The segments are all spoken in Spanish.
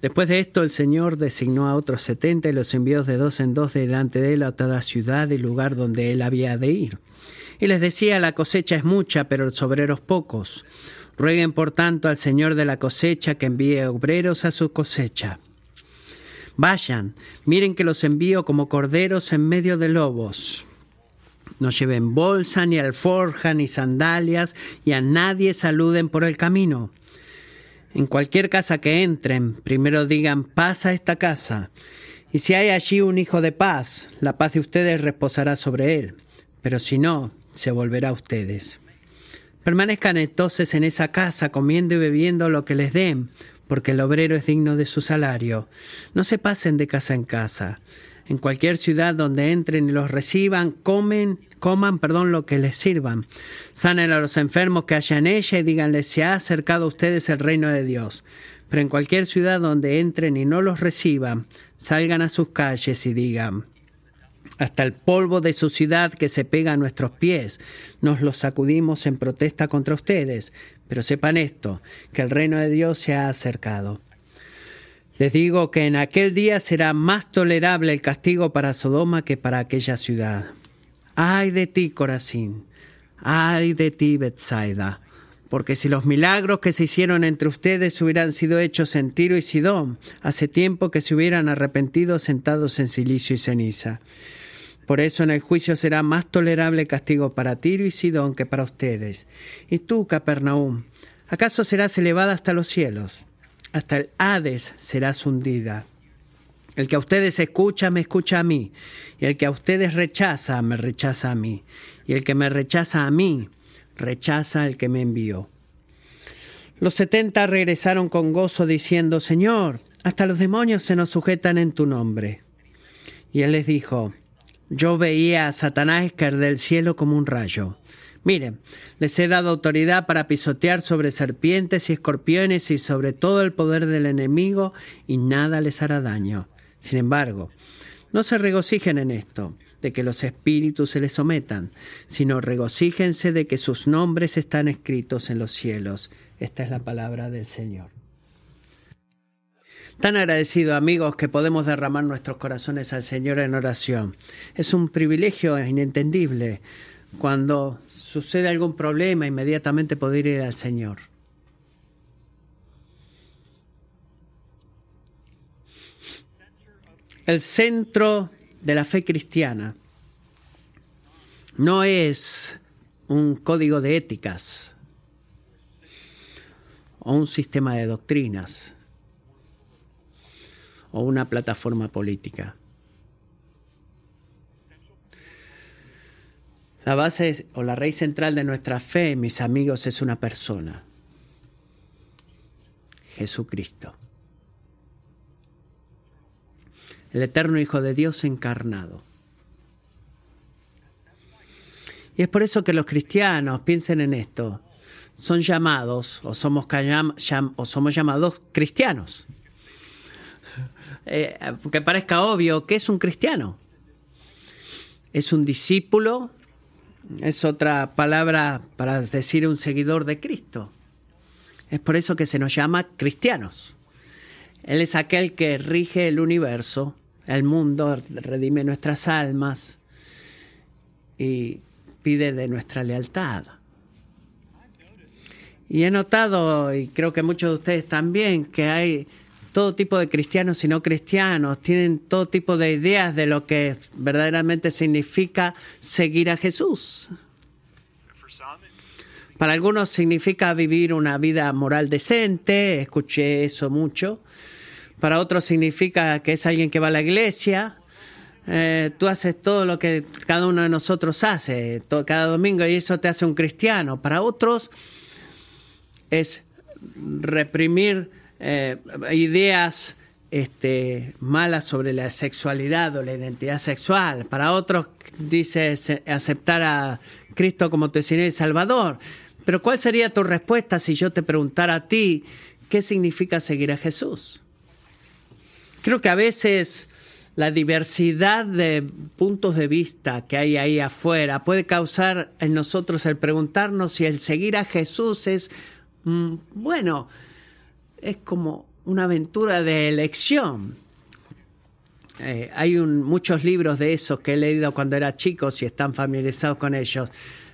Después de esto, el Señor designó a otros setenta y los envió de dos en dos delante de él a toda ciudad y lugar donde él había de ir. Y les decía, la cosecha es mucha, pero los obreros pocos. Rueguen por tanto al Señor de la cosecha que envíe obreros a su cosecha. Vayan, miren que los envío como corderos en medio de lobos. No lleven bolsa, ni alforja, ni sandalias, y a nadie saluden por el camino. En cualquier casa que entren, primero digan paz a esta casa. Y si hay allí un hijo de paz, la paz de ustedes reposará sobre él. Pero si no, se volverá a ustedes. Permanezcan entonces en esa casa comiendo y bebiendo lo que les den, porque el obrero es digno de su salario. No se pasen de casa en casa. En cualquier ciudad donde entren y los reciban, comen coman, perdón, lo que les sirvan. Sanen a los enfermos que haya en ella y díganles, se ha acercado a ustedes el reino de Dios. Pero en cualquier ciudad donde entren y no los reciban, salgan a sus calles y digan, hasta el polvo de su ciudad que se pega a nuestros pies, nos lo sacudimos en protesta contra ustedes. Pero sepan esto, que el reino de Dios se ha acercado. Les digo que en aquel día será más tolerable el castigo para Sodoma que para aquella ciudad. Ay de ti, Corazín, ay de ti, Bethsaida, porque si los milagros que se hicieron entre ustedes hubieran sido hechos en Tiro y Sidón, hace tiempo que se hubieran arrepentido sentados en silicio y ceniza. Por eso en el juicio será más tolerable castigo para Tiro y Sidón que para ustedes. Y tú, Capernaum, ¿acaso serás elevada hasta los cielos? Hasta el Hades serás hundida. El que a ustedes escucha, me escucha a mí. Y el que a ustedes rechaza, me rechaza a mí. Y el que me rechaza a mí, rechaza al que me envió. Los setenta regresaron con gozo diciendo, Señor, hasta los demonios se nos sujetan en tu nombre. Y él les dijo, yo veía a Satanás caer del cielo como un rayo. Miren, les he dado autoridad para pisotear sobre serpientes y escorpiones y sobre todo el poder del enemigo, y nada les hará daño. Sin embargo, no se regocijen en esto, de que los espíritus se les sometan, sino regocíjense de que sus nombres están escritos en los cielos. Esta es la palabra del Señor. Tan agradecido amigos que podemos derramar nuestros corazones al Señor en oración. Es un privilegio inentendible cuando sucede algún problema inmediatamente poder ir al Señor. el centro de la fe cristiana no es un código de éticas o un sistema de doctrinas o una plataforma política. La base o la raíz central de nuestra fe, mis amigos, es una persona, Jesucristo el eterno Hijo de Dios encarnado. Y es por eso que los cristianos, piensen en esto, son llamados o somos, o somos llamados cristianos. Eh, que parezca obvio, ¿qué es un cristiano? Es un discípulo, es otra palabra para decir un seguidor de Cristo. Es por eso que se nos llama cristianos. Él es aquel que rige el universo el mundo, redime nuestras almas y pide de nuestra lealtad. Y he notado, y creo que muchos de ustedes también, que hay todo tipo de cristianos y no cristianos, tienen todo tipo de ideas de lo que verdaderamente significa seguir a Jesús. Para algunos significa vivir una vida moral decente, escuché eso mucho. Para otros significa que es alguien que va a la iglesia. Eh, tú haces todo lo que cada uno de nosotros hace cada domingo y eso te hace un cristiano. Para otros es reprimir eh, ideas este, malas sobre la sexualidad o la identidad sexual. Para otros dice aceptar a Cristo como tu Señor y Salvador. Pero ¿cuál sería tu respuesta si yo te preguntara a ti qué significa seguir a Jesús? Creo que a veces la diversidad de puntos de vista que hay ahí afuera puede causar en nosotros el preguntarnos si el seguir a Jesús es, mm, bueno, es como una aventura de elección. Eh, hay muchos libros de esos que he leído cuando era chico, y están familiarizados con ellos.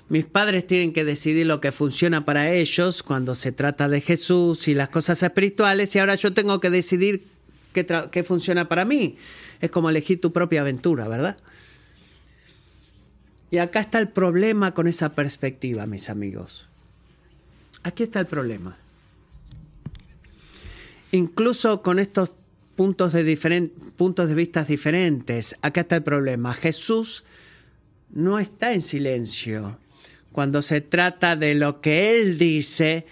Mis padres tienen que decidir lo que funciona para ellos cuando se trata de Jesús y las cosas espirituales y ahora yo tengo que decidir qué, qué funciona para mí. Es como elegir tu propia aventura, ¿verdad? Y acá está el problema con esa perspectiva, mis amigos. Aquí está el problema. Incluso con estos puntos de, puntos de vista diferentes, acá está el problema. Jesús no está en silencio cuando se trata de lo que Él dice,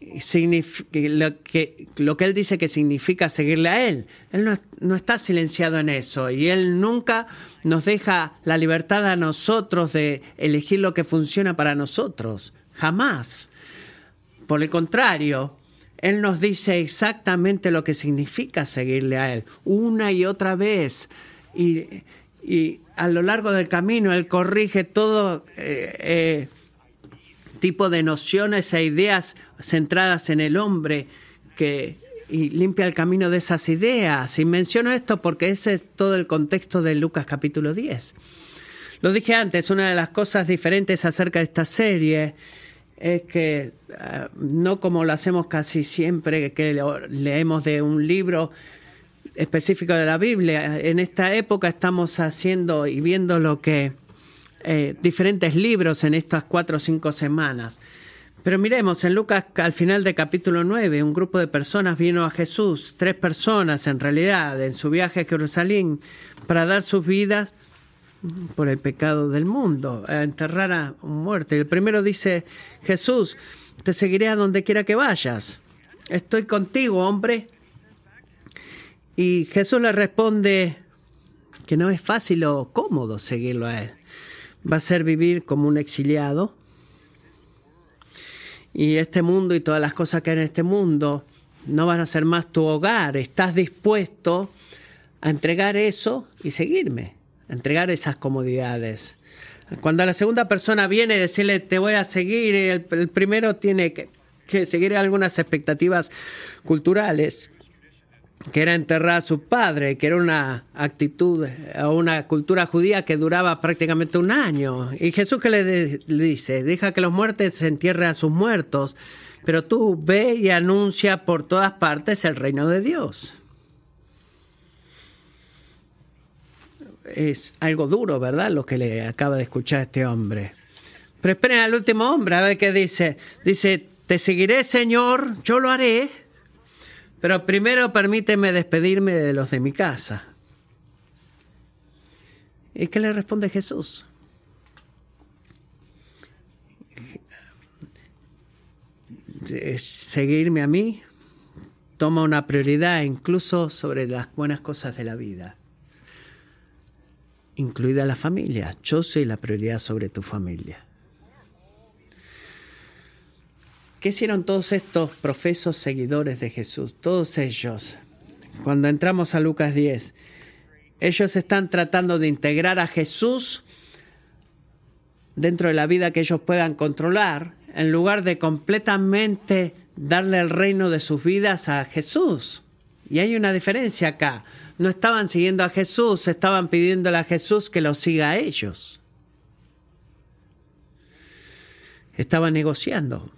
lo que, Él dice que significa seguirle a Él. Él no, está silenciado en eso y Él nunca nos deja la libertad a nosotros de elegir lo que funciona para nosotros. Jamás. Por el contrario, Él nos dice exactamente lo que significa seguirle a Él, una y otra vez. Y, y a lo largo del camino Él corrige todo. Eh, eh, tipo de nociones e ideas centradas en el hombre que y limpia el camino de esas ideas. Y menciono esto porque ese es todo el contexto de Lucas capítulo 10. Lo dije antes, una de las cosas diferentes acerca de esta serie es que eh, no como lo hacemos casi siempre, que leemos de un libro específico de la Biblia. En esta época estamos haciendo y viendo lo que eh, diferentes libros en estas cuatro o cinco semanas. Pero miremos, en Lucas al final del capítulo 9, un grupo de personas vino a Jesús, tres personas en realidad, en su viaje a Jerusalén, para dar sus vidas por el pecado del mundo, a enterrar a un muerto. Y el primero dice, Jesús, te seguiré a donde quiera que vayas. Estoy contigo, hombre. Y Jesús le responde que no es fácil o cómodo seguirlo a él va a ser vivir como un exiliado. Y este mundo y todas las cosas que hay en este mundo no van a ser más tu hogar. Estás dispuesto a entregar eso y seguirme, entregar esas comodidades. Cuando la segunda persona viene y decirle te voy a seguir, el, primero tiene que, seguir algunas expectativas culturales que era enterrar a su padre, que era una actitud o una cultura judía que duraba prácticamente un año. Y Jesús que le, dice, deja que los muertos se entierren a sus muertos, pero tú ve y anuncia por todas partes el reino de Dios. Es algo duro, ¿verdad? Lo que le acaba de escuchar este hombre. Pero esperen al último hombre a ver qué dice. Dice, te seguiré, Señor, yo lo haré pero primero permíteme despedirme de los de mi casa. ¿Y qué le responde Jesús? seguirme a mí toma una prioridad incluso sobre las buenas cosas de la vida, incluida la familia. Yo soy la prioridad sobre tu familia. ¿Qué hicieron todos estos profesos seguidores de Jesús? Todos ellos, cuando entramos a Lucas 10, ellos están tratando de integrar a Jesús dentro de la vida que ellos puedan controlar, en lugar de completamente darle el reino de sus vidas a Jesús. Y hay una diferencia acá. No estaban siguiendo a Jesús, estaban pidiéndole a Jesús que los siga a ellos. Estaban negociando.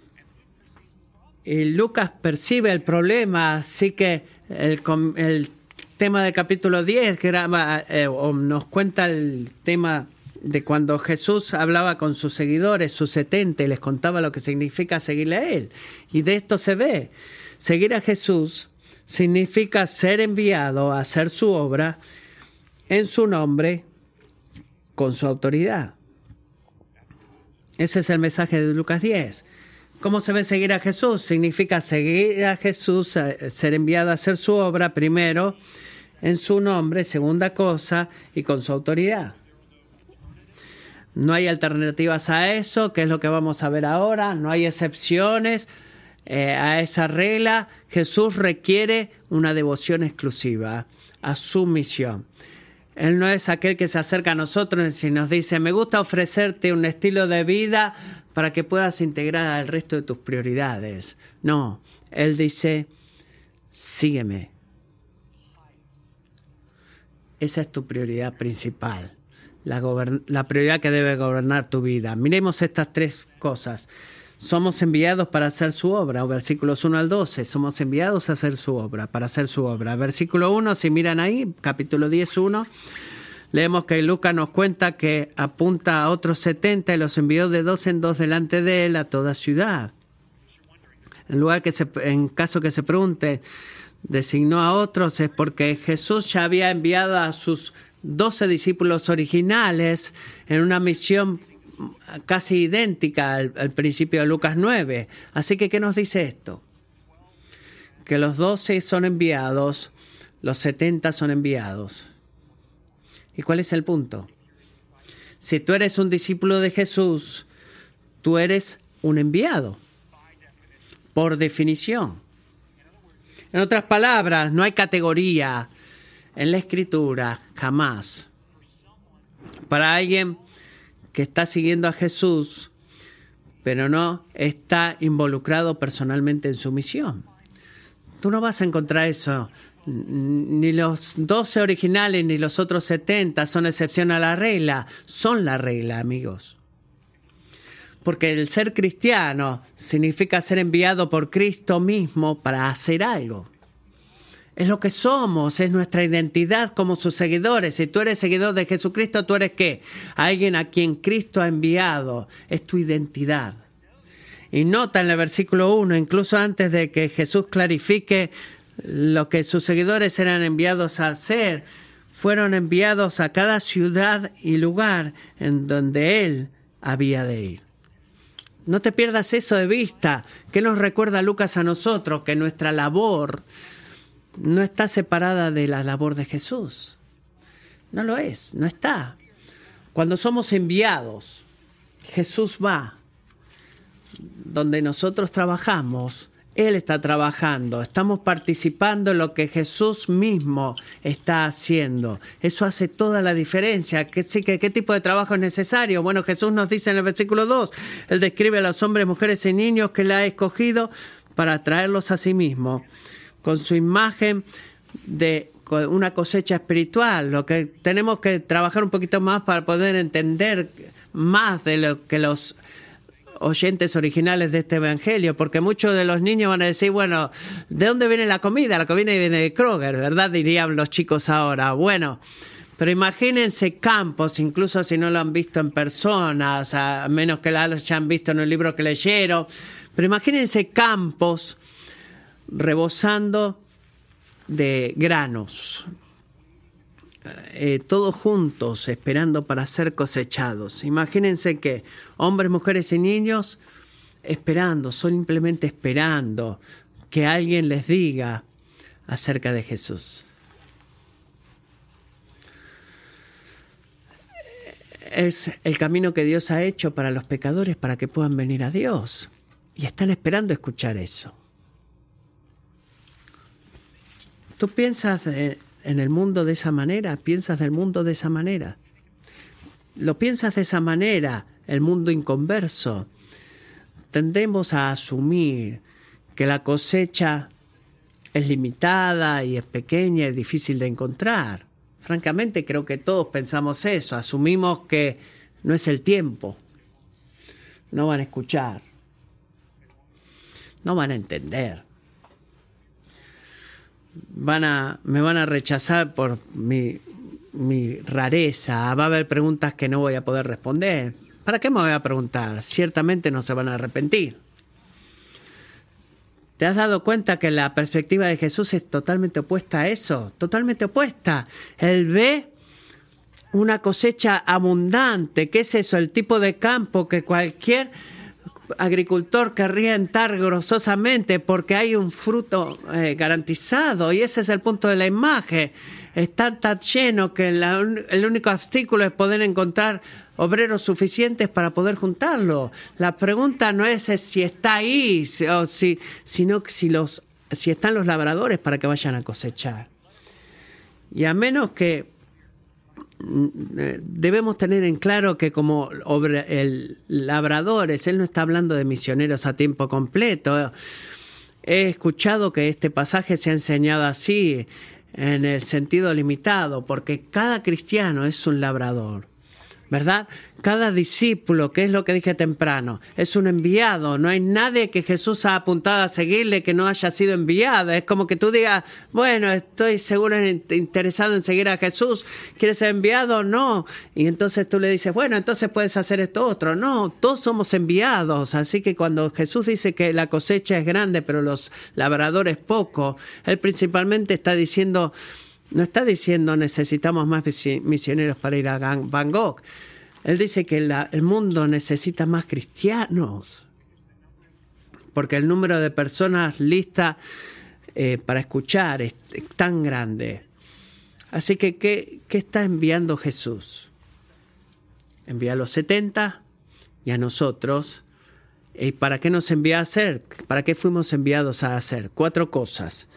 Y Lucas percibe el problema, así que el, tema del capítulo 10 que eh, nos cuenta el tema de cuando Jesús hablaba con sus seguidores, sus 70, y les contaba lo que significa seguirle a Él. Y de esto se ve. Seguir a Jesús significa ser enviado a hacer su obra en su nombre, con su autoridad. Ese es el mensaje de Lucas 10. ¿Cómo se ve seguir a Jesús? Significa seguir a Jesús, eh, ser enviado a hacer su obra primero, en su nombre, segunda cosa, y con su autoridad. No hay alternativas a eso, que es lo que vamos a ver ahora, no hay excepciones eh, a esa regla. Jesús requiere una devoción exclusiva a su misión. Él no es aquel que se acerca a nosotros y nos dice, me gusta ofrecerte un estilo de vida para que puedas integrar al resto de tus prioridades. No, Él dice, sígueme. Esa es tu prioridad principal, la, la prioridad que debe gobernar tu vida. Miremos estas tres cosas. Somos enviados para hacer su obra, versículos 1 al 12, somos enviados a hacer su obra, para hacer su obra. Versículo 1, si miran ahí, capítulo 10, 1, leemos que Lucas nos cuenta que apunta a otros 70 y los envió de dos en dos delante de él a toda ciudad. En lugar que se, en caso que se pregunte, designó a otros es porque Jesús ya había enviado a sus doce discípulos originales en una misión casi idéntica al, principio de Lucas 9. Así que, ¿qué nos dice esto? Que los doce son enviados, los setenta son enviados. ¿Y cuál es el punto? Si tú eres un discípulo de Jesús, tú eres un enviado, por definición. En otras palabras, no hay categoría en la escritura, jamás. Para alguien que está siguiendo a Jesús, pero no está involucrado personalmente en su misión. Tú no vas a encontrar eso. Ni los 12 originales ni los otros 70 son excepción a la regla. Son la regla, amigos. Porque el ser cristiano significa ser enviado por Cristo mismo para hacer algo. Es lo que somos, es nuestra identidad como sus seguidores. Si tú eres seguidor de Jesucristo, tú eres qué? Alguien a quien Cristo ha enviado. Es tu identidad. Y nota en el versículo 1, incluso antes de que Jesús clarifique lo que sus seguidores eran enviados a hacer, fueron enviados a cada ciudad y lugar en donde Él había de ir. No te pierdas eso de vista. ¿Qué nos recuerda Lucas a nosotros? Que nuestra labor no está separada de la labor de Jesús. No lo es, no está. Cuando somos enviados, Jesús va donde nosotros trabajamos, Él está trabajando, estamos participando en lo que Jesús mismo está haciendo. Eso hace toda la diferencia. ¿Qué, ¿Qué tipo de trabajo es necesario? Bueno, Jesús nos dice en el versículo 2, Él describe a los hombres, mujeres y niños que Él ha escogido para traerlos a sí mismo con su imagen de una cosecha espiritual. Lo que tenemos que trabajar un poquito más para poder entender más de lo que los oyentes originales de este evangelio, porque muchos de los niños van a decir, bueno, ¿de dónde viene la comida? La comida viene de Kroger, ¿verdad? Dirían los chicos ahora. Bueno, pero imagínense campos, incluso si no lo han visto en personas, a menos que lo hayan visto en el libro que leyeron, pero imagínense campos rebosando de granos, eh, todos juntos esperando para ser cosechados. Imagínense que hombres, mujeres y niños esperando, simplemente esperando que alguien les diga acerca de Jesús. Es el camino que Dios ha hecho para los pecadores para que puedan venir a Dios. Y están esperando escuchar eso. ¿Tú piensas en el mundo de esa manera? ¿Piensas del mundo de esa manera? ¿Lo piensas de esa manera, el mundo inconverso? Tendemos a asumir que la cosecha es limitada y es pequeña y difícil de encontrar. Francamente creo que todos pensamos eso, asumimos que no es el tiempo, no van a escuchar, no van a entender van a, me van a rechazar por mi, mi rareza, va a haber preguntas que no voy a poder responder. ¿Para qué me voy a preguntar? Ciertamente no se van a arrepentir. ¿Te has dado cuenta que la perspectiva de Jesús es totalmente opuesta a eso? Totalmente opuesta. Él ve una cosecha abundante. ¿Qué es eso? El tipo de campo que cualquier agricultor querría entrar grososamente porque hay un fruto eh, garantizado y ese es el punto de la imagen. Está tan lleno que el único obstáculo es poder encontrar obreros suficientes para poder juntarlo. La pregunta no es si está ahí, o si, sino si, los, si están los labradores para que vayan a cosechar. Y a menos que debemos tener en claro que como el labradores, él no está hablando de misioneros a tiempo completo. he escuchado que este pasaje se ha enseñado así, en el sentido limitado, porque cada cristiano es un labrador. ¿Verdad? Cada discípulo, que es lo que dije temprano, es un enviado. No hay nadie que Jesús ha apuntado a seguirle que no haya sido enviado. Es como que tú digas, bueno, estoy seguro interesado en seguir a Jesús. ¿Quieres ser enviado? No. Y entonces tú le dices, bueno, entonces puedes hacer esto otro. No, todos somos enviados. Así que cuando Jesús dice que la cosecha es grande, pero los labradores poco, él principalmente está diciendo no está diciendo necesitamos más misioneros para ir a Bangkok. Él dice que el mundo necesita más cristianos. Porque el número de personas listas eh, para escuchar es, tan grande. Así que, ¿qué, ¿qué, está enviando Jesús? Envía a los 70 y a nosotros. ¿Y para qué nos envía a hacer? ¿Para qué fuimos enviados a hacer? Cuatro cosas.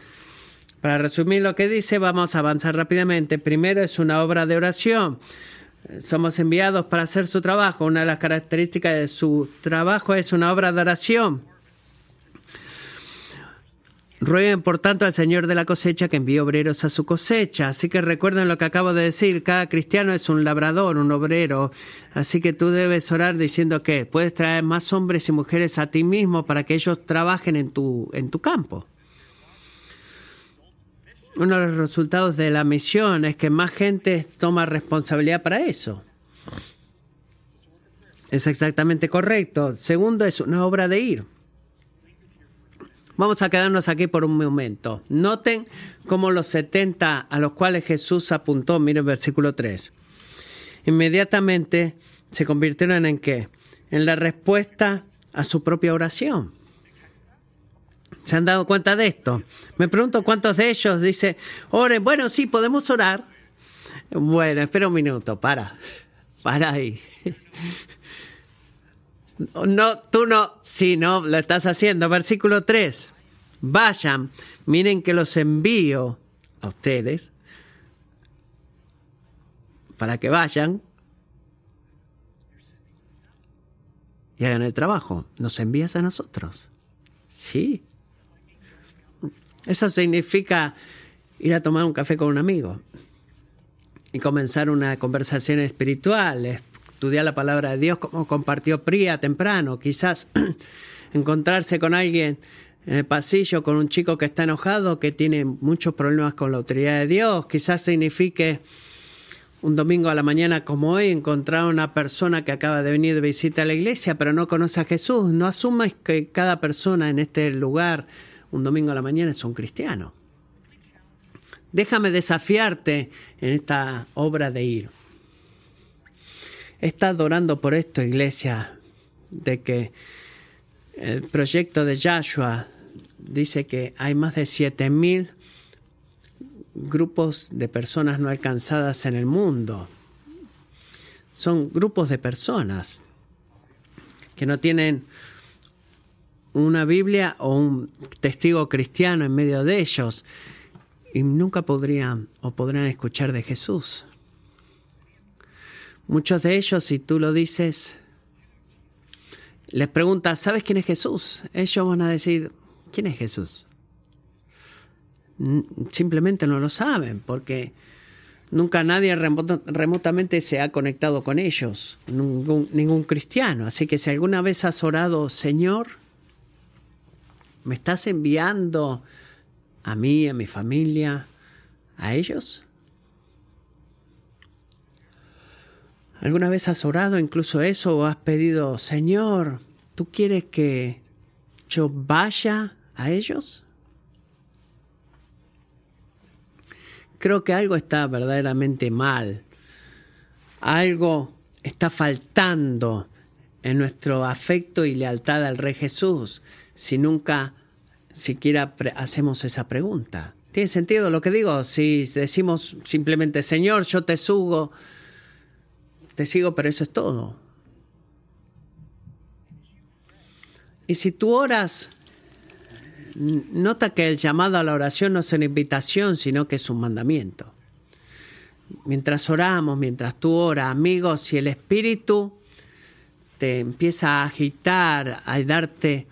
Para resumir lo que dice, vamos a avanzar rápidamente. Primero es una obra de oración. Somos enviados para hacer su trabajo. Una de las características de su trabajo es una obra de oración. Rueguen, por tanto, al Señor de la cosecha que envíe obreros a su cosecha. Así que recuerden lo que acabo de decir, cada cristiano es un labrador, un obrero. Así que tú debes orar diciendo que puedes traer más hombres y mujeres a ti mismo para que ellos trabajen en tu, en tu campo uno de los resultados de la misión es que más gente toma responsabilidad para eso. Es exactamente correcto. Segundo, es una obra de ir. Vamos a quedarnos aquí por un momento. Noten cómo los 70 a los cuales Jesús apuntó, miren versículo 3, inmediatamente se convirtieron en qué? En la respuesta a su propia oración. ¿Se han dado cuenta de esto? Me pregunto cuántos de ellos dice, oren, bueno, sí, podemos orar. Bueno, espera un minuto, para, para ahí. No, tú no, sí, no, lo estás haciendo. Versículo 3. Vayan, miren que los envío a ustedes para que vayan y hagan el trabajo. ¿Nos envías a nosotros? Sí. Eso significa ir a tomar un café con un amigo y comenzar una conversación espiritual, estudiar la palabra de Dios como compartió Pría temprano, quizás encontrarse con alguien en el pasillo, con un chico que está enojado, que tiene muchos problemas con la autoridad de Dios, quizás signifique un domingo a la mañana como hoy encontrar a una persona que acaba de venir de visita a la iglesia, pero no conoce a Jesús. No asumas que cada persona en este lugar un domingo a la mañana es un cristiano. Déjame desafiarte en esta obra de ir. Estado orando por esto, iglesia, de que el proyecto de Joshua dice que hay más de 7000 grupos de personas no alcanzadas en el mundo. Son grupos de personas que no tienen una Biblia o un testigo cristiano en medio de ellos y nunca podrían o podrían escuchar de Jesús. Muchos de ellos, si tú lo dices, les preguntas, ¿sabes quién es Jesús? Ellos van a decir, ¿quién es Jesús? Simplemente no lo saben porque nunca nadie remotamente se ha conectado con ellos, ningún, ningún cristiano. Así que si alguna vez has orado, Señor, ¿Me estás enviando a mí, a mi familia, a ellos? ¿Alguna vez has orado incluso eso o has pedido, Señor, ¿tú quieres que yo vaya a ellos? Creo que algo está verdaderamente mal. Algo está faltando en nuestro afecto y lealtad al Rey Jesús si nunca siquiera hacemos esa pregunta. ¿Tiene sentido lo que digo? Si decimos simplemente, Señor, yo te sugo, te sigo, pero eso es todo. Y si tú oras, nota que el llamado a la oración no es una invitación, sino que es un mandamiento. Mientras oramos, mientras tú oras, amigos, si el Espíritu te empieza a agitar, a darte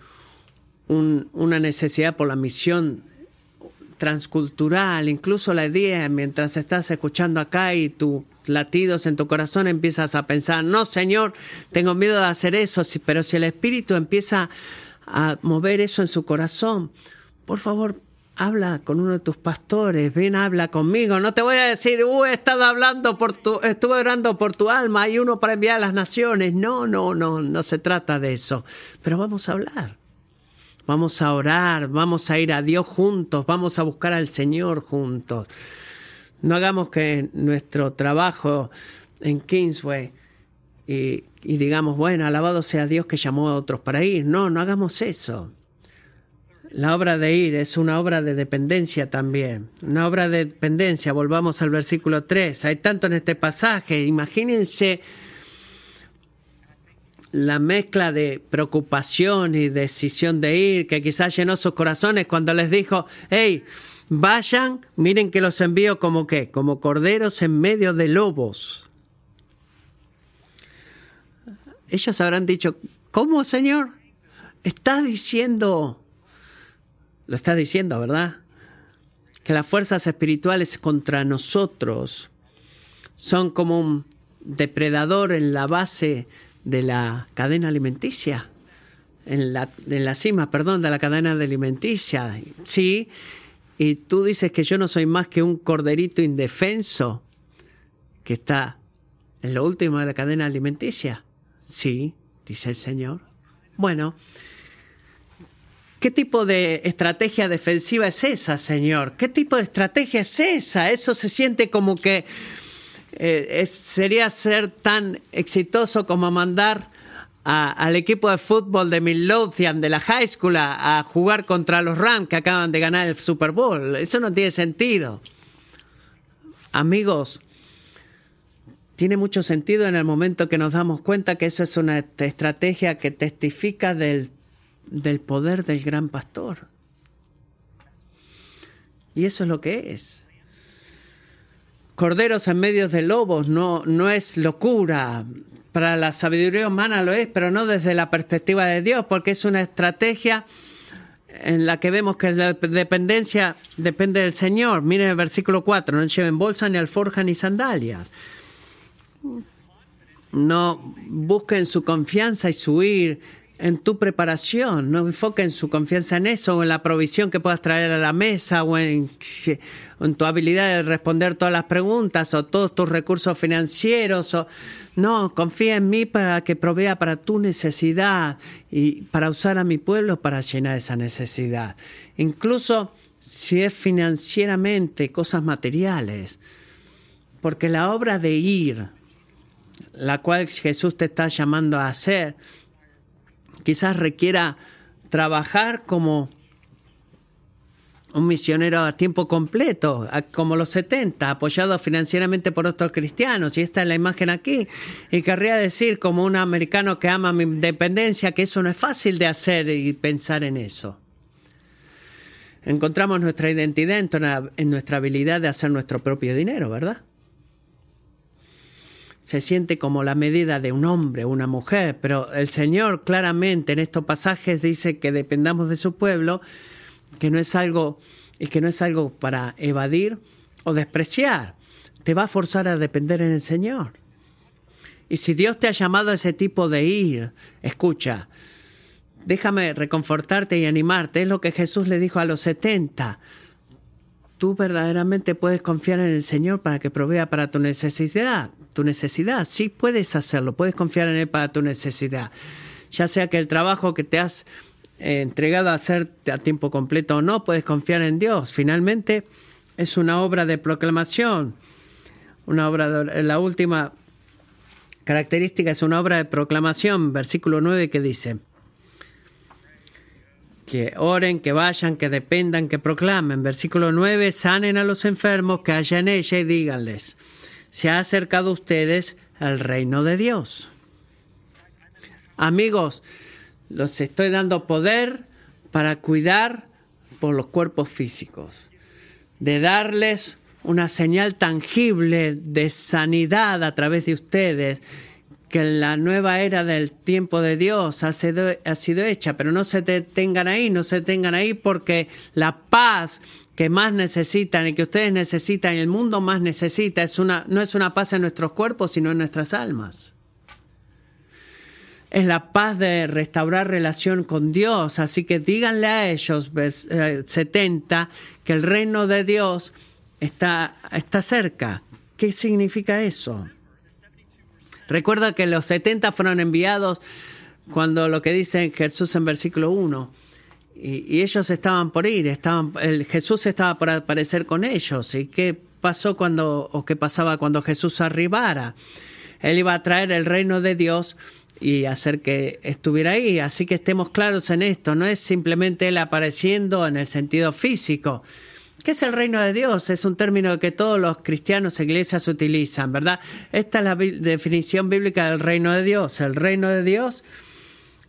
una necesidad por la misión transcultural, incluso la idea, mientras estás escuchando acá y tus latidos en tu corazón empiezas a pensar, no Señor, tengo miedo de hacer eso, pero si el Espíritu empieza a mover eso en su corazón, por favor, habla con uno de tus pastores, ven, habla conmigo. No te voy a decir, uh, he estado hablando por tu, estuve orando por tu alma, hay uno para enviar a las naciones. No, no, no, no se trata de eso. Pero vamos a hablar. Vamos a orar, vamos a ir a Dios juntos, vamos a buscar al Señor juntos. No hagamos que nuestro trabajo en Kingsway y, digamos, bueno, alabado sea Dios que llamó a otros para ir. No, no hagamos eso. La obra de ir es una obra de dependencia también. Una obra de dependencia. Volvamos al versículo 3. Hay tanto en este pasaje. Imagínense la mezcla de preocupación y decisión de ir que quizás llenó sus corazones cuando les dijo, hey, vayan, miren que los envío como qué, como corderos en medio de lobos. Ellos habrán dicho, ¿cómo, Señor? Está diciendo lo está diciendo, ¿verdad? Que las fuerzas espirituales contra nosotros son como un depredador en la base de la cadena alimenticia, en la, en la cima, perdón, de la cadena alimenticia. Sí, y tú dices que yo no soy más que un corderito indefenso que está en lo último de la cadena alimenticia. Sí, dice el Señor. Bueno, ¿Qué tipo de estrategia defensiva es esa, Señor? ¿Qué tipo de estrategia es esa? Eso se siente como que eh, sería ser tan exitoso como mandar al equipo de fútbol de Midlothian de la high school a, a, jugar contra los Rams que acaban de ganar el Super Bowl. Eso no tiene sentido. Amigos, tiene mucho sentido en el momento que nos damos cuenta que eso es una estrategia que testifica del del poder del gran pastor. Y eso es lo que es. Corderos en medio de lobos no, no es locura. Para la sabiduría humana lo es, pero no desde la perspectiva de Dios, porque es una estrategia en la que vemos que la dependencia depende del Señor. Miren el versículo 4, no lleven bolsa, ni alforja, ni sandalias. No busquen su confianza y su ir en tu preparación, no enfoquen su confianza en eso o en la provisión que puedas traer a la mesa o en, tu habilidad de responder todas las preguntas o todos tus recursos financieros. O, no, confía en mí para que provea para tu necesidad y para usar a mi pueblo para llenar esa necesidad. Incluso si es financieramente cosas materiales. Porque la obra de ir, la cual Jesús te está llamando a hacer, quizás requiera trabajar como un misionero a tiempo completo, como los 70, apoyado financieramente por otros cristianos. Y esta es la imagen aquí. Y querría decir, como un americano que ama mi independencia, que eso no es fácil de hacer y pensar en eso. Encontramos nuestra identidad en nuestra habilidad de hacer nuestro propio dinero, ¿verdad? Se siente como la medida de un hombre, una mujer, pero el Señor claramente en estos pasajes dice que dependamos de su pueblo, que no es algo y que no es algo para evadir o despreciar. Te va a forzar a depender en el Señor. Y si Dios te ha llamado a ese tipo de ir, escucha, déjame reconfortarte y animarte. Es lo que Jesús le dijo a los 70 tú verdaderamente puedes confiar en el Señor para que provea para tu necesidad tu necesidad. Sí puedes hacerlo, puedes confiar en Él para tu necesidad. Ya sea que el trabajo que te has eh, entregado a hacer a tiempo completo o no, puedes confiar en Dios. Finalmente, es una obra de proclamación. Una obra de, la última característica es una obra de proclamación, versículo 9 que dice que oren, que vayan, que dependan, que proclamen. Versículo 9, sanen a los enfermos, que haya en ella y díganles se ha acercado a ustedes al reino de Dios. Amigos, los estoy dando poder para cuidar por los cuerpos físicos, de darles una señal tangible de sanidad a través de ustedes que la nueva era del tiempo de Dios ha sido, ha sido hecha, pero no se detengan ahí, no se detengan ahí porque la paz que más necesitan y que ustedes necesitan y el mundo más necesita es una, no es una paz en nuestros cuerpos, sino en nuestras almas. Es la paz de restaurar relación con Dios. Así que díganle a ellos, 70, eh, que el reino de Dios está, está cerca. ¿Qué significa eso? Recuerda que los 70 fueron enviados cuando lo que dice Jesús en versículo 1. Y, ellos estaban por ir, estaban, el, Jesús estaba por aparecer con ellos. ¿Y qué pasó cuando, o qué pasaba cuando Jesús arribara? Él iba a traer el reino de Dios y hacer que estuviera ahí. Así que estemos claros en esto. No es simplemente Él apareciendo en el sentido físico, ¿Qué es el reino de Dios? Es un término que todos los cristianos e iglesias utilizan, ¿verdad? Esta es la definición bíblica del reino de Dios. El reino de Dios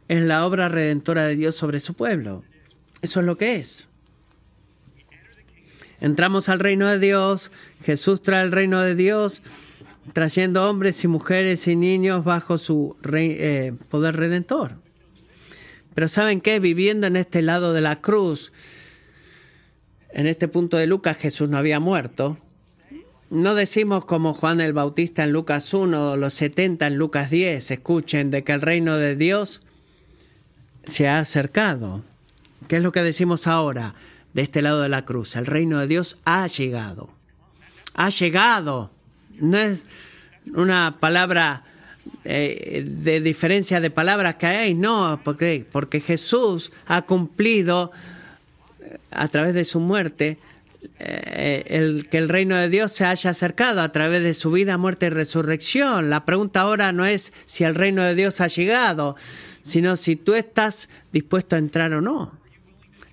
es la obra redentora de Dios sobre su pueblo. Eso es lo que es. Entramos al reino de Dios, Jesús trae el reino de Dios, trayendo hombres y mujeres y niños bajo su eh, poder redentor. Pero ¿saben qué? Viviendo en este lado de la cruz, en este punto de Lucas Jesús no había muerto. No decimos como Juan el Bautista en Lucas 1 o los 70 en Lucas 10, escuchen, de que el reino de Dios se ha acercado. ¿Qué es lo que decimos ahora de este lado de la cruz? El reino de Dios ha llegado. Ha llegado. No es una palabra eh, de diferencia de palabras que hay, no, porque, porque Jesús ha cumplido a través de su muerte, eh, el, que el reino de Dios se haya acercado a través de su vida, muerte y resurrección. La pregunta ahora no es si el reino de Dios ha llegado, sino si tú estás dispuesto a entrar o no.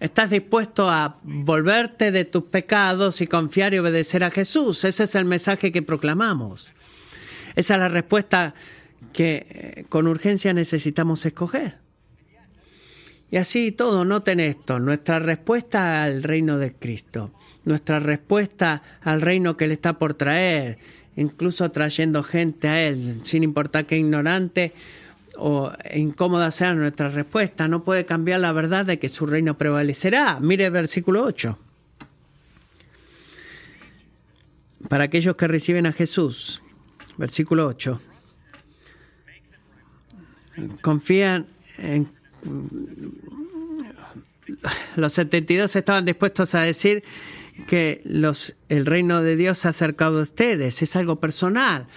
¿Estás dispuesto a volverte de tus pecados y confiar y obedecer a Jesús? Ese es el mensaje que proclamamos. Esa es la respuesta que eh, con urgencia necesitamos escoger. Y así todo, noten esto, nuestra respuesta al reino de Cristo, nuestra respuesta al reino que Él está por traer, incluso trayendo gente a Él, sin importar qué ignorante o incómoda sea nuestra respuesta, no puede cambiar la verdad de que su reino prevalecerá. Mire el versículo 8. Para aquellos que reciben a Jesús, versículo 8, confían en los 72 estaban dispuestos a decir que los, el reino de Dios se ha acercado a ustedes, es algo personal.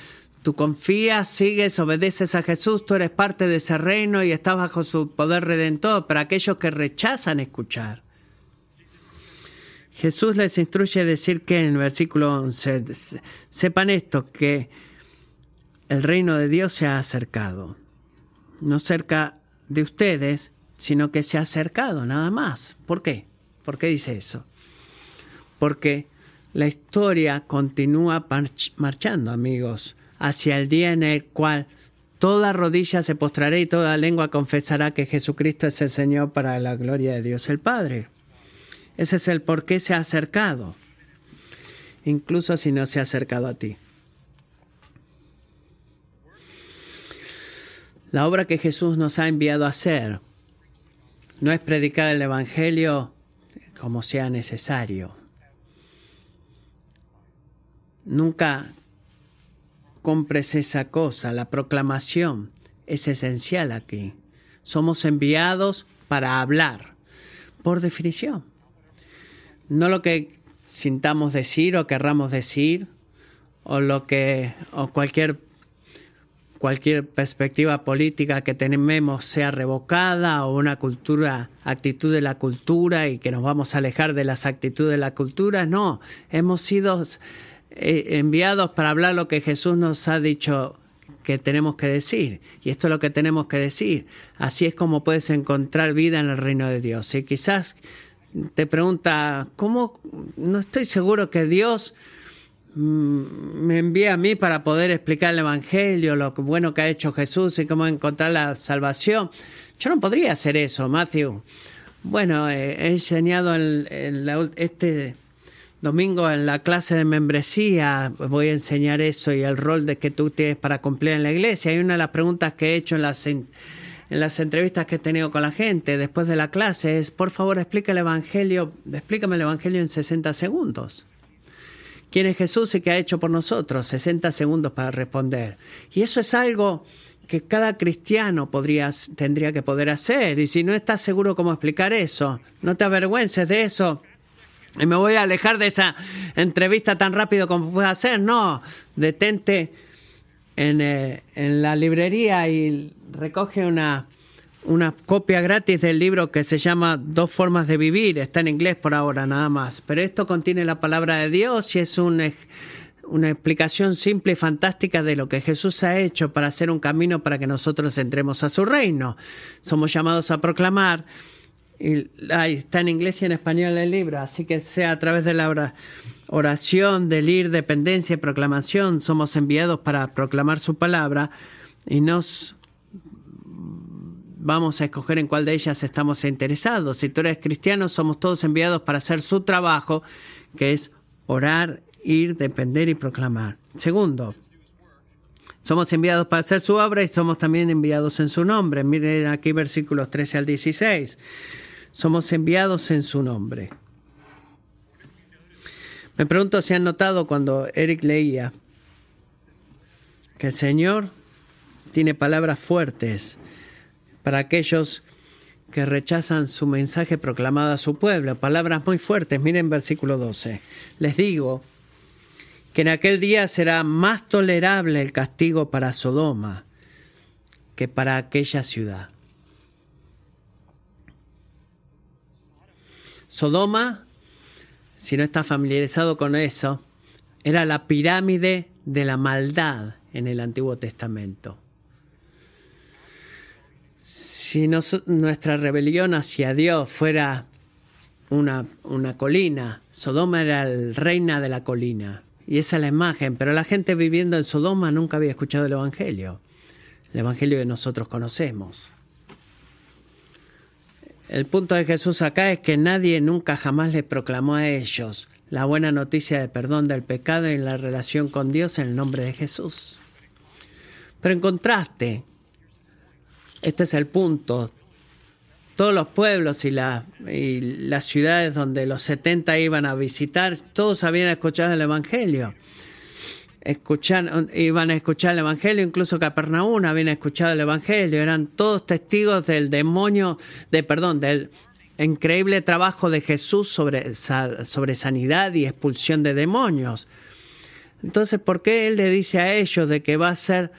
Tú confías, sigues, obedeces a Jesús, tú eres parte de ese reino y estás bajo su poder redentor, para aquellos que rechazan escuchar. Jesús les instruye a decir que en el versículo 11, sepan esto, que el reino de Dios se ha acercado, no cerca de ustedes, sino que se ha acercado, nada más. ¿Por qué? ¿Por qué dice eso? Porque la historia continúa marchando, amigos, hacia el día en el cual toda rodilla se postrará y toda lengua confesará que Jesucristo es el Señor para la gloria de Dios el Padre. Ese es el por qué se ha acercado, incluso si no se ha acercado a ti. La obra que Jesús nos ha enviado a hacer no es predicar el Evangelio como sea necesario. Nunca compres esa cosa. La proclamación es esencial aquí. Somos enviados para hablar, por definición. No lo que sintamos decir o querramos decir, o lo que, o cualquier cualquier perspectiva política que tenemos sea revocada o una cultura, actitud de la cultura y que nos vamos a alejar de las actitudes de la cultura. No, hemos sido enviados para hablar lo que Jesús nos ha dicho que tenemos que decir. Y esto es lo que tenemos que decir. Así es como puedes encontrar vida en el reino de Dios. Y quizás te pregunta, ¿cómo? No estoy seguro que Dios Mm, me envía a mí para poder explicar el Evangelio, lo bueno que ha hecho Jesús y cómo encontrar la salvación. Yo no podría hacer eso, Matthew. Bueno, eh, he enseñado en, este domingo en la clase de membresía voy a enseñar eso y el rol de que tú tienes para cumplir en la iglesia. Y una de las preguntas que he hecho en las, en, las entrevistas que he tenido con la gente después de la clase es, por favor, explica el Evangelio, explícame el Evangelio en 60 segundos. ¿Quién es Jesús y qué ha hecho por nosotros? 60 segundos para responder. Y eso es algo que cada cristiano podría, tendría que poder hacer. Y si no estás seguro cómo explicar eso, no te avergüences de eso. Y me voy a alejar de esa entrevista tan rápido como pueda hacer. No, detente en, eh, en la librería y recoge una, una copia gratis del libro que se llama Dos formas de vivir. Está en inglés por ahora nada más. Pero esto contiene la palabra de Dios y es un una explicación simple y fantástica de lo que Jesús ha hecho para hacer un camino para que nosotros entremos a su reino. Somos llamados a proclamar, y ahí está en inglés y en español el libro, así que sea a través de la oración, del ir, dependencia proclamación, somos enviados para proclamar su palabra y nos vamos a escoger en cuál de ellas estamos interesados. Si tú eres cristiano, somos todos enviados para hacer su trabajo, que es orar ir, depender y proclamar. Segundo, somos enviados para hacer su obra y somos también enviados en su nombre. Miren aquí versículos 13 al 16. Somos enviados en su nombre. Me pregunto si han notado cuando Eric leía que el Señor tiene palabras fuertes para aquellos que rechazan su mensaje proclamado a su pueblo. Palabras muy fuertes. Miren versículo 12. Les digo, que en aquel día será más tolerable el castigo para Sodoma que para aquella ciudad. Sodoma, si no estás familiarizado con eso, era la pirámide de la maldad en el Antiguo Testamento. Si nuestra rebelión hacia Dios fuera una, una colina, Sodoma era la reina de la colina. Y esa es la imagen, pero la gente viviendo en Sodoma nunca había escuchado el Evangelio, el Evangelio que nosotros conocemos. El punto de Jesús acá es que nadie nunca jamás le proclamó a ellos la buena noticia de perdón del pecado y la relación con Dios en el nombre de Jesús. Pero en contraste, este es el punto, todos los pueblos y, y, las ciudades donde los 70 iban a visitar, todos habían escuchado el Evangelio. Escuchan, iban a escuchar el Evangelio, incluso Capernaum habían escuchado el Evangelio, eran todos testigos del demonio, de perdón, del increíble trabajo de Jesús sobre, sobre sanidad y expulsión de demonios. Entonces, ¿por qué Él le dice a ellos de que va a ser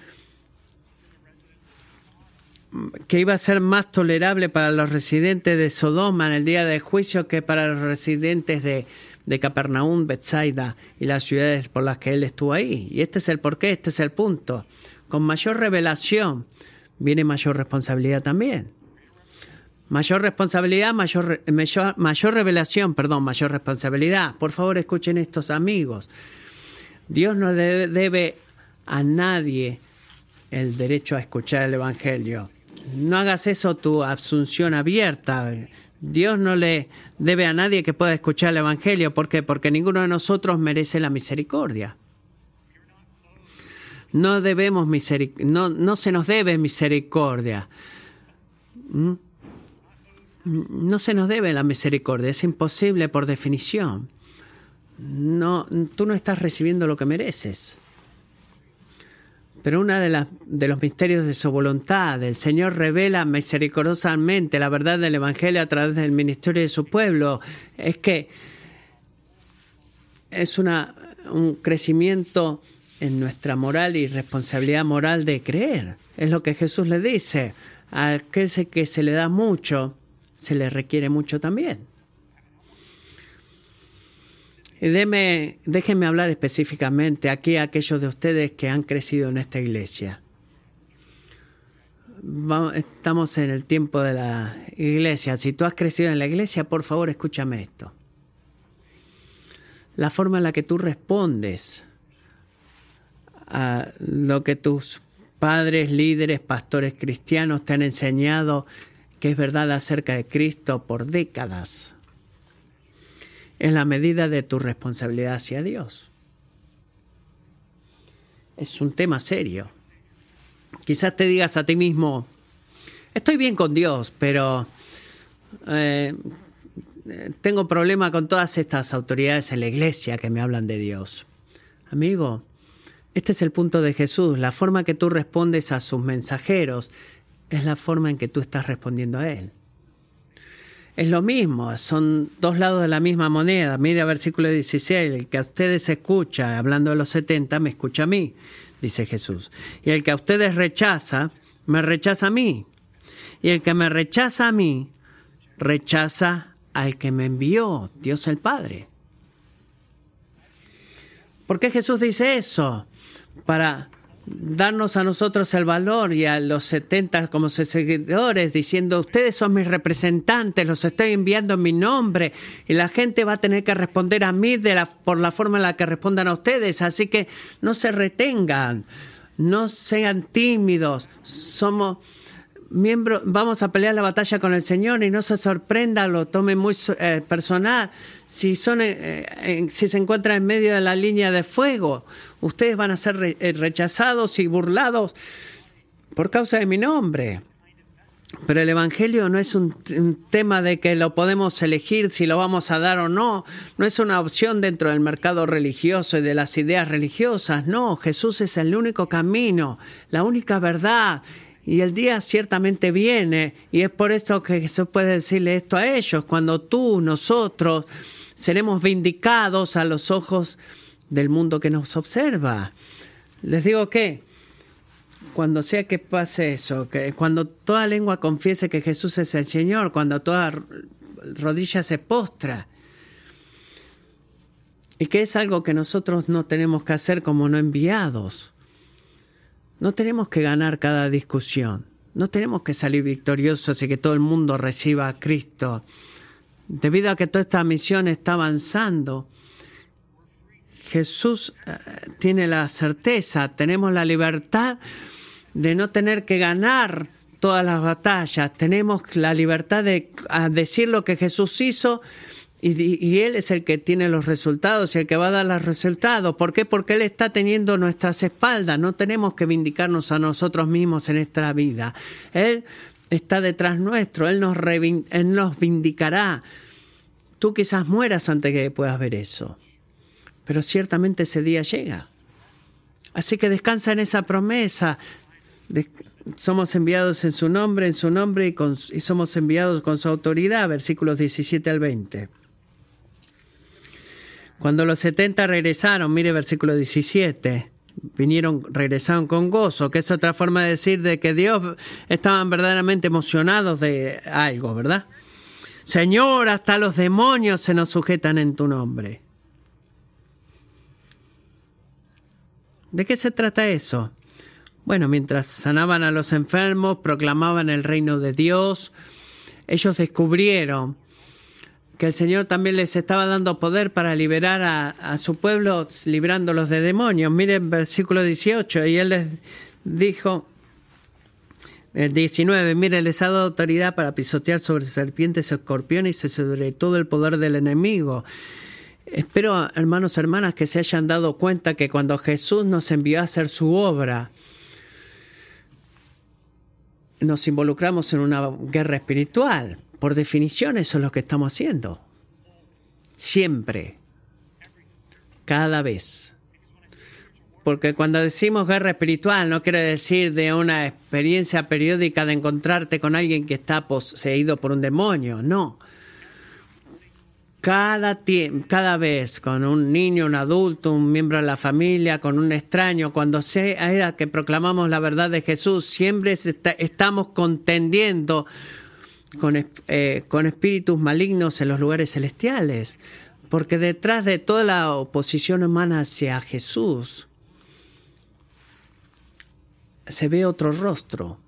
que iba a ser más tolerable para los residentes de Sodoma en el día del juicio que para los residentes de, de Capernaum, Bethsaida y las ciudades por las que él estuvo ahí. Y este es el porqué, este es el punto. Con mayor revelación viene mayor responsabilidad también. Mayor responsabilidad, mayor, mayor, mayor revelación, perdón, mayor responsabilidad. Por favor, escuchen estos amigos. Dios no debe a nadie el derecho a escuchar el Evangelio no hagas eso tu asunción abierta. Dios no le debe a nadie que pueda escuchar el Evangelio. ¿Por qué? Porque ninguno de nosotros merece la misericordia. No debemos no, no se nos debe misericordia. ¿Mm? No se nos debe la misericordia, es imposible por definición. No, tú no estás recibiendo lo que mereces. Pero uno de, de los misterios de su voluntad, el Señor revela misericordiosamente la verdad del Evangelio a través del ministerio de su pueblo, es que es una, un crecimiento en nuestra moral y responsabilidad moral de creer. Es lo que Jesús le dice. A aquel que se le da mucho, se le requiere mucho también. Y déjenme hablar específicamente aquí a aquellos de ustedes que han crecido en esta iglesia. estamos en el tiempo de la iglesia. Si tú has crecido en la iglesia, por favor, escúchame esto. La forma en la que tú respondes a lo que tus padres, líderes, pastores cristianos te han enseñado que es verdad acerca de Cristo por décadas es la medida de tu responsabilidad hacia Dios. Es un tema serio. Quizás te digas a ti mismo, estoy bien con Dios, pero eh, tengo problema con todas estas autoridades en la iglesia que me hablan de Dios. Amigo, este es el punto de Jesús. La forma que tú respondes a sus mensajeros es la forma en que tú estás respondiendo a Él. Es lo mismo, son dos lados de la misma moneda. Mira versículo 16, el que a ustedes escucha, hablando de los 70, me escucha a mí, dice Jesús. Y el que a ustedes rechaza, me rechaza a mí. Y el que me rechaza a mí, rechaza al que me envió, Dios el Padre. ¿Por qué Jesús dice eso? Para darnos a nosotros el valor y a los 70 como seguidores diciendo ustedes son mis representantes, los estoy enviando en mi nombre y la gente va a tener que responder a mí de la, por la forma en la que respondan a ustedes, así que no se retengan, no sean tímidos, somos miembros, vamos a pelear la batalla con el Señor y no se sorprenda, lo tome muy eh, personal. Si, son, eh, eh, si se encuentran en medio de la línea de fuego, ustedes van a ser rechazados y burlados por causa de mi nombre. Pero el Evangelio no es un, tema de que lo podemos elegir si lo vamos a dar o no. No es una opción dentro del mercado religioso y de las ideas religiosas. No, Jesús es el único camino, la única verdad y el día ciertamente viene, y es por esto que Jesús puede decirle esto a ellos, cuando tú, nosotros, seremos vindicados a los ojos del mundo que nos observa. Les digo que cuando sea que pase eso, que cuando toda lengua confiese que Jesús es el Señor, cuando toda rodilla se postra, y que es algo que nosotros no tenemos que hacer como no enviados. No tenemos que ganar cada discusión. No tenemos que salir victoriosos y que todo el mundo reciba a Cristo. Debido a que toda esta misión está avanzando, Jesús eh, tiene la certeza, tenemos la libertad de no tener que ganar todas las batallas, tenemos la libertad de decir lo que Jesús hizo y, Él es el que tiene los resultados y el que va a dar los resultados. ¿Por qué? Porque Él está teniendo nuestras espaldas. No tenemos que vindicarnos a nosotros mismos en esta vida. Él está detrás nuestro. Él nos, Él nos vindicará. Tú quizás mueras antes que puedas ver eso. Pero ciertamente ese día llega. Así que descansa en esa promesa. somos enviados en su nombre, en su nombre y, y somos enviados con su autoridad. Versículos 17 al 20. Cuando los 70 regresaron, mire versículo 17, vinieron, regresaron con gozo, que es otra forma de decir de que Dios estaban verdaderamente emocionados de algo, ¿verdad? Señor, hasta los demonios se nos sujetan en tu nombre. ¿De qué se trata eso? Bueno, mientras sanaban a los enfermos, proclamaban el reino de Dios, ellos descubrieron que el Señor también les estaba dando poder para liberar a, su pueblo, librándolos de demonios. Miren versículo 18, y Él les dijo, el 19, mire, les ha dado autoridad para pisotear sobre serpientes, escorpiones y sobre todo el poder del enemigo. Espero, hermanos, hermanas, que se hayan dado cuenta que cuando Jesús nos envió a hacer su obra, nos involucramos en una guerra espiritual. Por definición eso es lo que estamos haciendo. Siempre. Cada vez. Porque cuando decimos guerra espiritual no quiere decir de una experiencia periódica de encontrarte con alguien que está poseído por un demonio, no. Cada, cada vez con un niño, un adulto, un miembro de la familia, con un extraño, cuando sea que proclamamos la verdad de Jesús, siempre estamos contendiendo eh, con, espíritus malignos en los lugares celestiales. Porque detrás de toda la oposición humana hacia Jesús se ve otro rostro.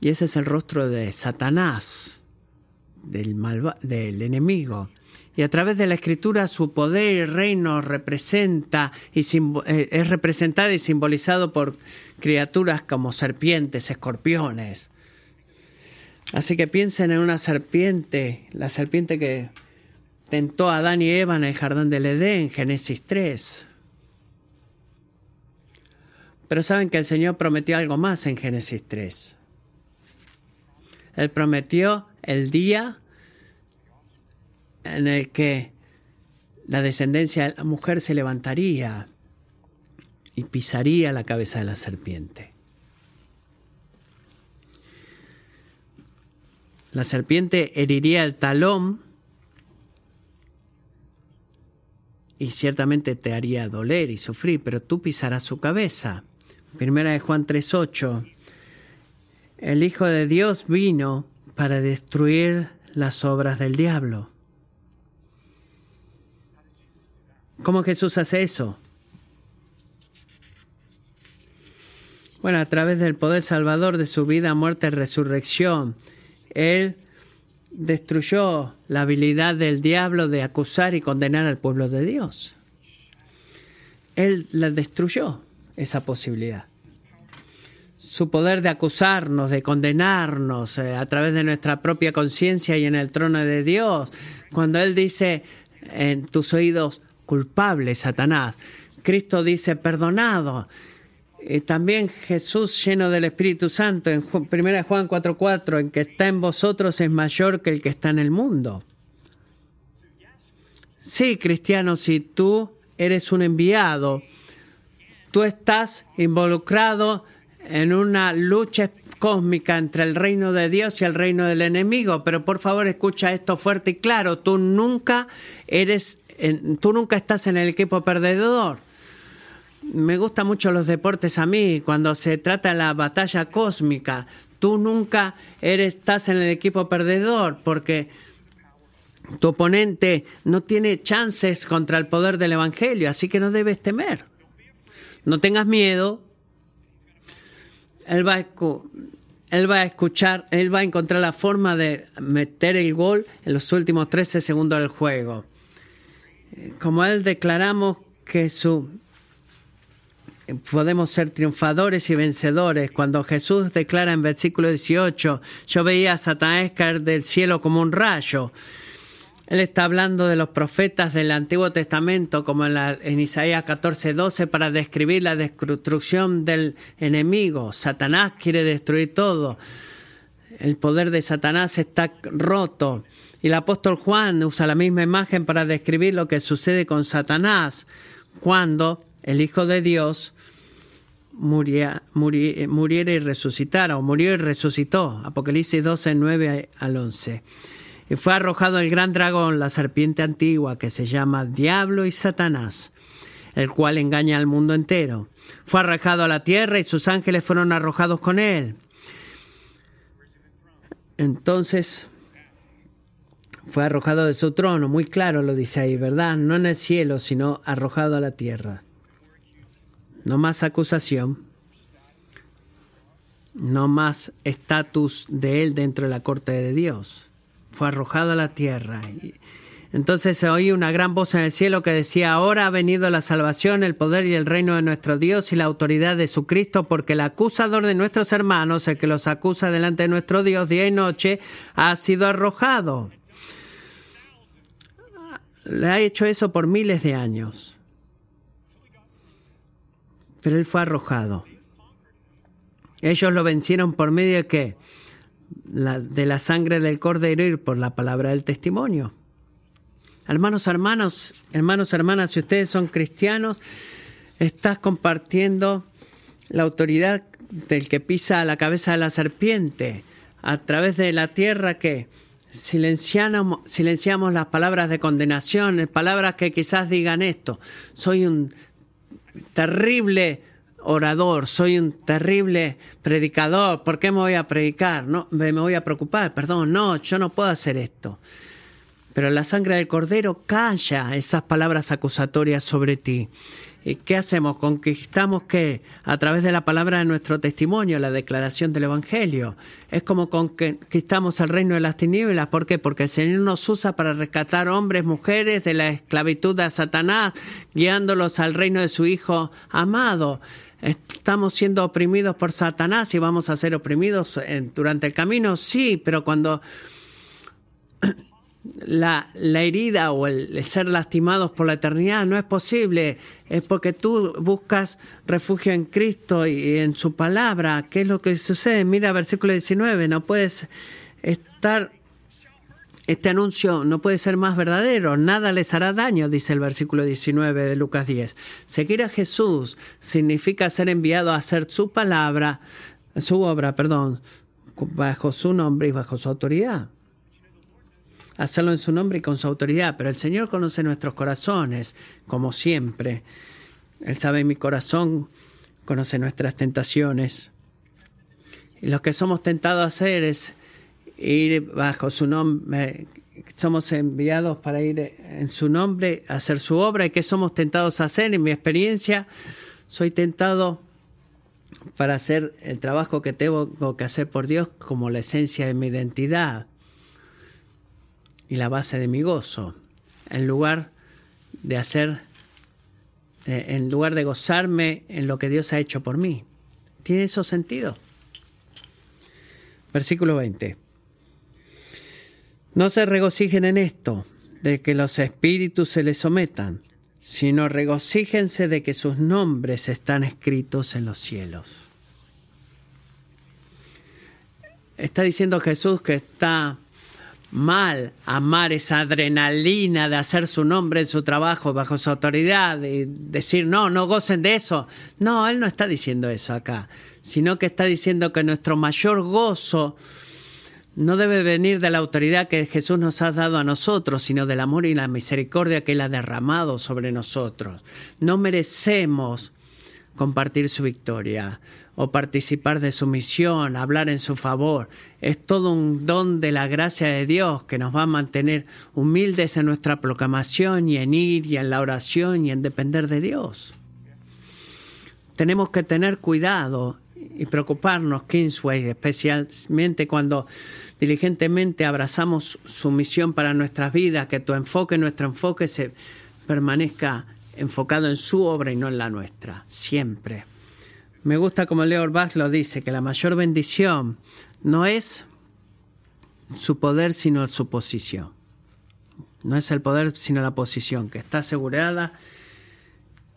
Y ese es el rostro de Satanás, del, del enemigo. Y a través de la escritura su poder y reino representa y eh, es representado y simbolizado por criaturas como serpientes, escorpiones. Así que piensen en una serpiente, la serpiente que tentó a Adán y Eva en el jardín del Edén, Génesis 3. Pero saben que el Señor prometió algo más en Génesis 3. Él prometió el día en el que la descendencia de la mujer se levantaría y pisaría la cabeza de la serpiente. La serpiente heriría el talón y ciertamente te haría doler y sufrir, pero tú pisarás su cabeza. Primera de Juan 3:8. El Hijo de Dios vino para destruir las obras del diablo. ¿Cómo Jesús hace eso? Bueno, a través del poder salvador de su vida, muerte y resurrección, Él destruyó la habilidad del diablo de acusar y condenar al pueblo de Dios. Él la destruyó, esa posibilidad. Su poder de acusarnos, de condenarnos eh, a través de nuestra propia conciencia y en el trono de Dios. Cuando Él dice en tus oídos, culpable, Satanás, Cristo dice, perdonado. Y también Jesús lleno del Espíritu Santo en 1 Juan 4:4, en que está en vosotros es mayor que el que está en el mundo. Sí, cristiano, si tú eres un enviado, tú estás involucrado en una lucha cósmica entre el reino de Dios y el reino del enemigo. Pero por favor escucha esto fuerte y claro, tú nunca eres, tú nunca estás en el equipo perdedor me gustan mucho los deportes a mí, cuando se trata de la batalla cósmica. Tú nunca eres, estás en el equipo perdedor porque tu oponente no tiene chances contra el poder del Evangelio, así que no debes temer. No tengas miedo. Él va, a, él va a escuchar, él va a encontrar la forma de meter el gol en los últimos 13 segundos del juego. Como él declaramos que su podemos ser triunfadores y vencedores. Cuando Jesús declara en versículo 18, yo veía a Satanás caer del cielo como un rayo. Él está hablando de los profetas del Antiguo Testamento, como en, en Isaías 14, 12, para describir la destrucción del enemigo. Satanás quiere destruir todo. El poder de Satanás está roto. Y el apóstol Juan usa la misma imagen para describir lo que sucede con Satanás cuando el Hijo de Dios muría, muriera y resucitara, o murió y resucitó. Apocalipsis 12, 9 al 11. Y fue arrojado el gran dragón, la serpiente antigua, que se llama Diablo y Satanás, el cual engaña al mundo entero. Fue arrojado a la tierra y sus ángeles fueron arrojados con él. Entonces fue arrojado de su trono, muy claro lo dice ahí, ¿verdad? No en el cielo, sino arrojado a la tierra. No más acusación. No más estatus de él dentro de la corte de Dios. Fue arrojado a la tierra. Entonces se oía una gran voz en el cielo que decía, ahora ha venido la salvación, el poder y el reino de nuestro Dios y la autoridad de su Cristo, porque el acusador de nuestros hermanos, el que los acusa delante de nuestro Dios día y noche, ha sido arrojado. Le ha hecho eso por miles de años pero él fue arrojado. Ellos lo vencieron por medio de qué? de la sangre del cordero y por la palabra del testimonio. Hermanos, hermanos, hermanos, hermanas, si ustedes son cristianos, estás compartiendo la autoridad del que pisa la cabeza de la serpiente a través de la tierra que silenciamos, las palabras de condenación, palabras que quizás digan esto, soy un terrible orador, soy un terrible predicador, ¿por qué me voy a predicar? No, me voy a preocupar, perdón, no, yo no puedo hacer esto. Pero la sangre del cordero calla esas palabras acusatorias sobre ti. ¿Y qué hacemos? Conquistamos que a través de la palabra de nuestro testimonio, la declaración del Evangelio. Es como conquistamos el reino de las tinieblas. ¿Por qué? Porque el Señor nos usa para rescatar hombres, mujeres de la esclavitud de Satanás, guiándolos al reino de su Hijo amado. estamos siendo oprimidos por Satanás y vamos a ser oprimidos durante el camino, sí, pero cuando la, herida o el, ser lastimados por la eternidad no es posible, es porque tú buscas refugio en Cristo y en su palabra. ¿Qué es lo que sucede? Mira versículo 19, no puedes estar este anuncio no puede ser más verdadero, nada les hará daño, dice el versículo 19 de Lucas 10. Seguir a Jesús significa ser enviado a hacer su palabra, su obra, perdón, bajo su nombre y bajo su autoridad. Hacerlo en su nombre y con su autoridad, pero el Señor conoce nuestros corazones, como siempre. Él sabe mi corazón, conoce nuestras tentaciones. Y lo que somos tentados a hacer es ir bajo su nombre, somos enviados para ir en su nombre a hacer su obra y que somos tentados a hacer. En mi experiencia, soy tentado para hacer el trabajo que tengo que hacer por Dios como la esencia de mi identidad y la base de mi gozo, en lugar de hacer, en lugar de gozarme en lo que Dios ha hecho por mí. ¿Tiene eso sentido? Versículo 20. No se regocijen en esto, de que los espíritus se les sometan, sino regocíjense de que sus nombres están escritos en los cielos. Está diciendo Jesús que está mal amar esa adrenalina de hacer su nombre en su trabajo bajo su autoridad y decir no, no gocen de eso. No, él no está diciendo eso acá, sino que está diciendo que nuestro mayor gozo no debe venir de la autoridad que Jesús nos ha dado a nosotros, sino del amor y la misericordia que Él ha derramado sobre nosotros. No merecemos compartir su victoria o participar de su misión, hablar en su favor. Es todo un don de la gracia de Dios que nos va a mantener humildes en nuestra proclamación y en ir y en la oración y en depender de Dios. Tenemos que tener cuidado y preocuparnos, Kingsway, especialmente cuando diligentemente abrazamos su misión para nuestras vidas, que tu enfoque, nuestro enfoque se permanezca enfocado en su obra y no en la nuestra, siempre. Me gusta como Leo Bach lo dice, que la mayor bendición no es su poder, sino su posición. No es el poder, sino la posición, que está asegurada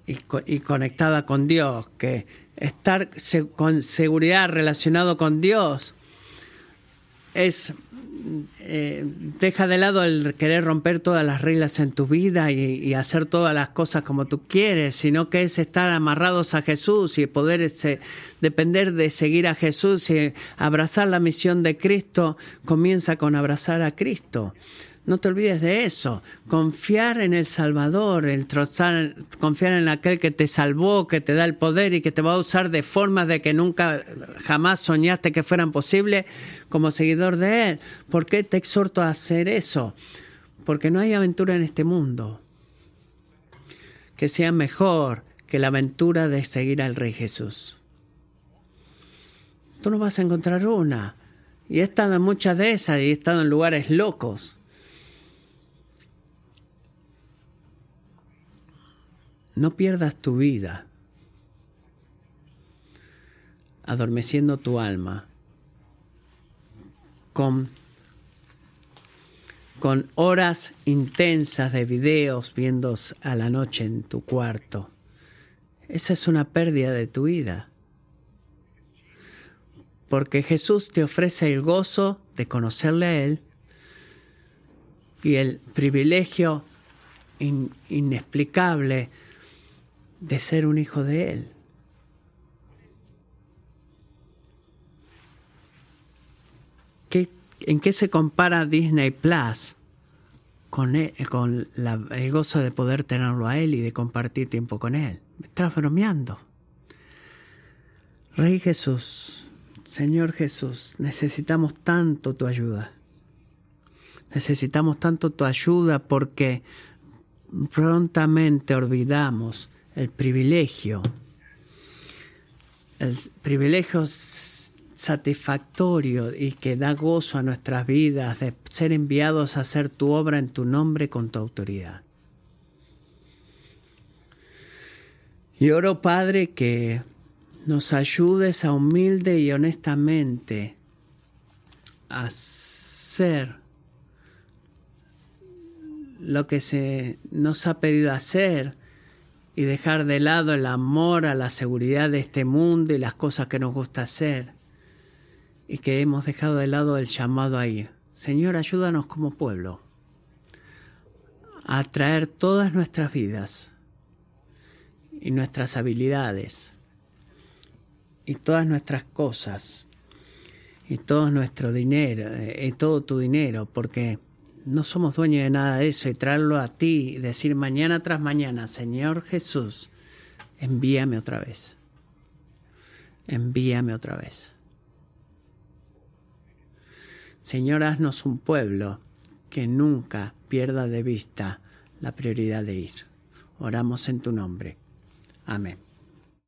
y, y conectada con Dios, que estar con seguridad relacionado con Dios es eh, deja de lado el querer romper todas las reglas en tu vida y, hacer todas las cosas como tú quieres, sino que es estar amarrados a Jesús y poder ese, depender de seguir a Jesús y abrazar la misión de Cristo comienza con abrazar a Cristo. No te olvides de eso. Confiar en el Salvador, el trozar, confiar en aquel que te salvó, que te da el poder y que te va a usar de formas de que nunca jamás soñaste que fueran posibles como seguidor de Él. ¿Por qué te exhorto a hacer eso? Porque no hay aventura en este mundo que sea mejor que la aventura de seguir al Rey Jesús. Tú no vas a encontrar una. Y he estado en muchas de esas y he estado en lugares locos No pierdas tu vida adormeciendo tu alma con, con horas intensas de videos viendo a la noche en tu cuarto. Eso es una pérdida de tu vida. Porque Jesús te ofrece el gozo de conocerle a Él y el privilegio inexplicable de ser un hijo de Él. ¿En qué se compara Disney Plus con, e, el gozo de poder tenerlo a Él y de compartir tiempo con Él? Me estás bromeando. Rey Jesús, Señor Jesús, necesitamos tanto tu ayuda. Necesitamos tanto tu ayuda porque prontamente olvidamos el privilegio, el privilegio satisfactorio y que da gozo a nuestras vidas de ser enviados a hacer tu obra en tu nombre con tu autoridad. Y oro, Padre, que nos ayudes a humilde y honestamente hacer lo que se nos ha pedido hacer y dejar de lado el amor a la seguridad de este mundo y las cosas que nos gusta hacer y que hemos dejado de lado el llamado a ir. Señor, ayúdanos como pueblo a traer todas nuestras vidas y nuestras habilidades y todas nuestras cosas y todo nuestro dinero y todo tu dinero porque no somos dueños de nada de eso y traerlo a ti y decir mañana tras mañana, Señor Jesús, envíame otra vez. Envíame otra vez. Señor, haznos un pueblo que nunca pierda de vista la prioridad de ir. Oramos en tu nombre. Amén.